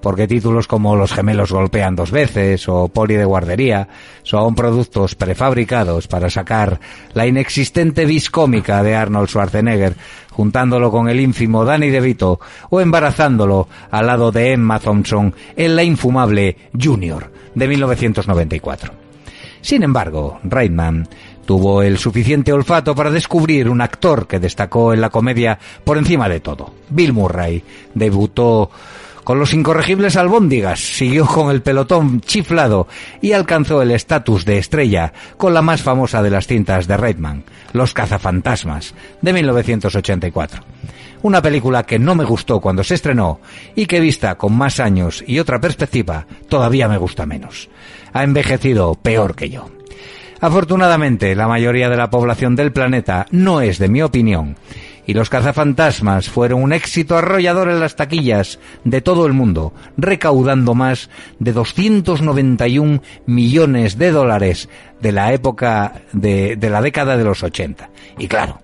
porque títulos como Los gemelos golpean dos veces o Poli de guardería son productos prefabricados para sacar la inexistente vis cómica de Arnold Schwarzenegger, juntándolo con el ínfimo Danny DeVito o embarazándolo al lado de Emma Thompson en la infumable Junior de 1994. Sin embargo, Reitman tuvo el suficiente olfato para descubrir un actor que destacó en la comedia por encima de todo. Bill Murray debutó con los incorregibles albóndigas, siguió con el pelotón chiflado y alcanzó el estatus de estrella con la más famosa de las cintas de Reitman, Los cazafantasmas, de 1984. Una película que no me gustó cuando se estrenó y que vista con más años y otra perspectiva todavía me gusta menos. Ha envejecido peor que yo. Afortunadamente, la mayoría de la población del planeta no es de mi opinión y los cazafantasmas fueron un éxito arrollador en las taquillas de todo el mundo, recaudando más de 291 millones de dólares de la época de, la década de los 80. Y claro,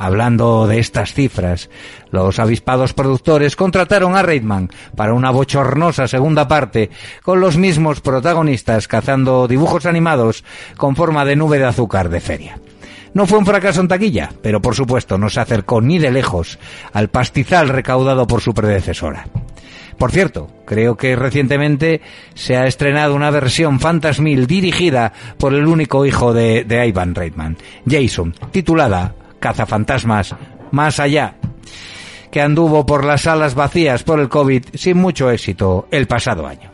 Hablando de estas cifras, los avispados productores contrataron a Reitman para una bochornosa segunda parte con los mismos protagonistas cazando dibujos animados con forma de nube de azúcar de feria. No fue un fracaso en taquilla, pero por supuesto no se acercó ni de lejos al pastizal recaudado por su predecesora. Por cierto, creo que recientemente se ha estrenado una versión fantasmil dirigida por el único hijo de, Ivan Reitman, Jason, titulada Cazafantasmas Más Allá, que anduvo por las salas vacías por el COVID sin mucho éxito el pasado año.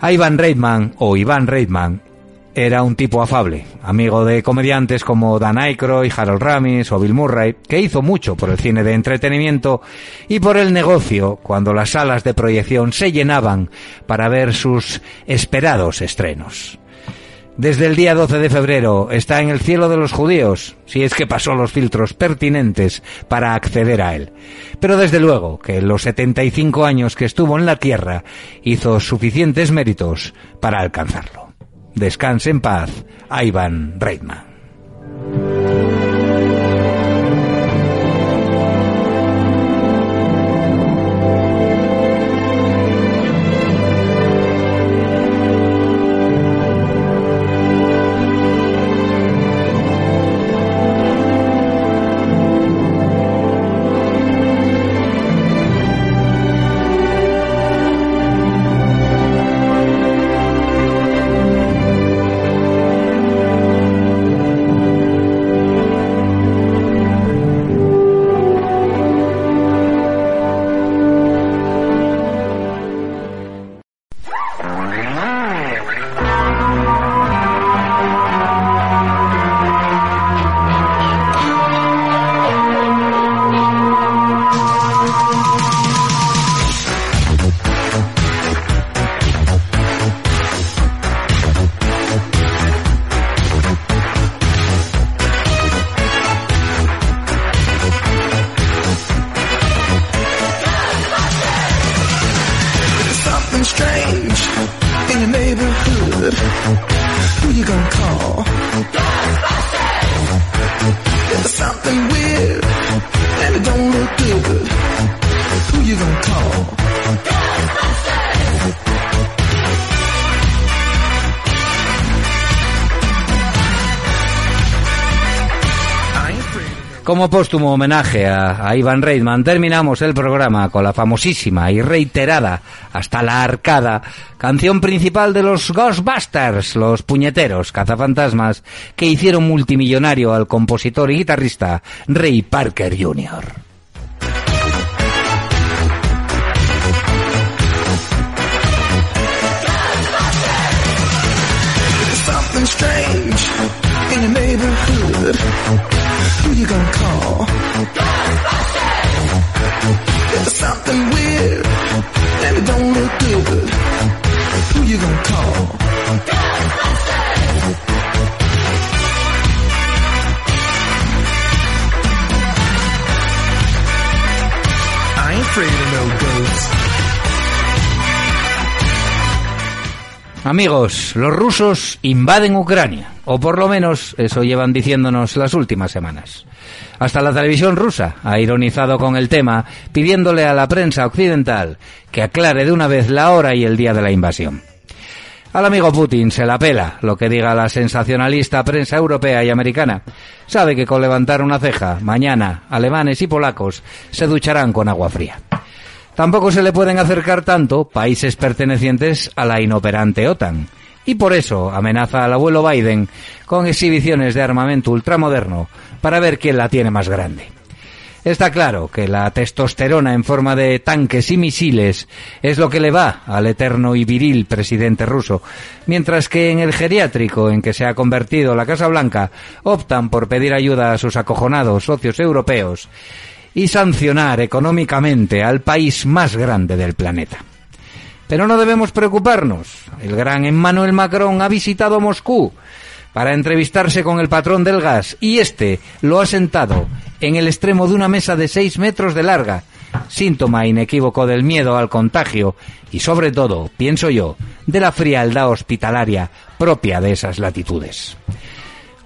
Ivan Reitman, o Iván Reitman, era un tipo afable, amigo de comediantes como Dan Aykroyd, Harold Ramis o Bill Murray, que hizo mucho por el cine de entretenimiento y por el negocio cuando las salas de proyección se llenaban para ver sus esperados estrenos. Desde el día 12 de febrero está en el cielo de los judíos, si es que pasó los filtros pertinentes para acceder a él. Pero desde luego que en los 75 años que estuvo en la tierra hizo suficientes méritos para alcanzarlo. Descanse en paz, Ivan Reitman. Como póstumo homenaje a, Ivan Reitman, terminamos el programa con la famosísima y reiterada hasta la arcada canción principal de los Ghostbusters, los puñeteros cazafantasmas que hicieron multimillonario al compositor y guitarrista Ray Parker Jr. Strange in. Who you gonna call? There's something weird and it don't look good. Who you gonna call? I ain't afraid of no ghosts. Amigos, los rusos invaden Ucrania, o por lo menos eso llevan diciéndonos las últimas semanas. Hasta la televisión rusa ha ironizado con el tema, pidiéndole a la prensa occidental que aclare de una vez la hora y el día de la invasión. Al amigo Putin se la pela lo que diga la sensacionalista prensa europea y americana. Sabe que con levantar una ceja, mañana, alemanes y polacos se ducharán con agua fría. Tampoco se le pueden acercar tanto países pertenecientes a la inoperante OTAN. Y por eso amenaza al abuelo Biden con exhibiciones de armamento ultramoderno para ver quién la tiene más grande. Está claro que la testosterona en forma de tanques y misiles es lo que le va al eterno y viril presidente ruso, mientras que en el geriátrico en que se ha convertido la Casa Blanca optan por pedir ayuda a sus acojonados socios europeos y sancionar económicamente al país más grande del planeta. Pero no debemos preocuparnos. El gran Emmanuel Macron ha visitado Moscú para entrevistarse con el patrón del gas y este lo ha sentado en el extremo de una mesa de seis metros de larga, síntoma inequívoco del miedo al contagio y sobre todo, pienso yo, de la frialdad hospitalaria propia de esas latitudes.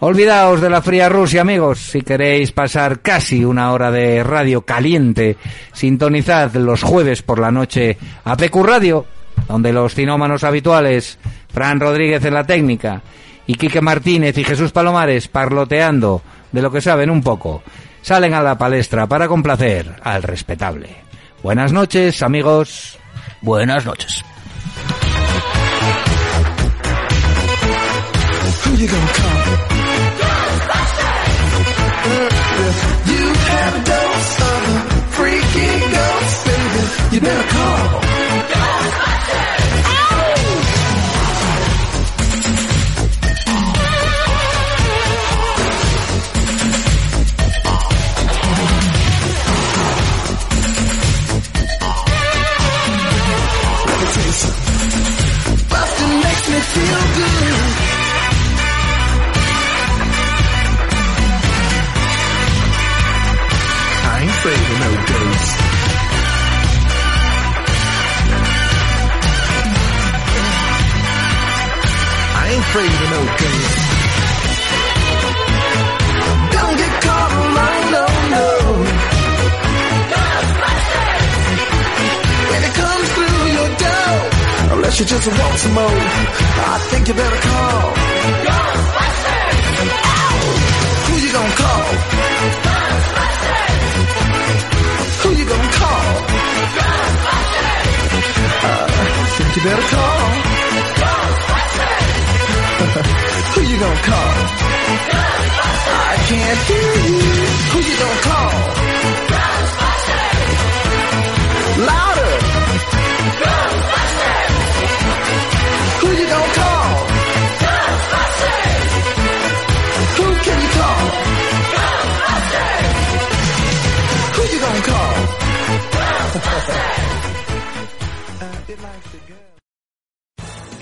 Olvidaos de la fría Rusia, amigos. Si queréis pasar casi una hora de radio caliente, sintonizad los jueves por la noche a PQ Radio, donde los cinómanos habituales, Fran Rodríguez en la técnica, y Quique Martínez y Jesús Palomares, parloteando de lo que saben un poco, salen a la palestra para complacer al respetable. Buenas noches, amigos. Buenas noches. Who you gonna call? King of Spain, you better call. I think you better call. Who you gonna call? Who you gonna call? Uh, think you better call. Who you gonna call? I can't hear you. Who you gonna call? Louder. Who you gonna call? Who can you call? Who you gonna call? Uh,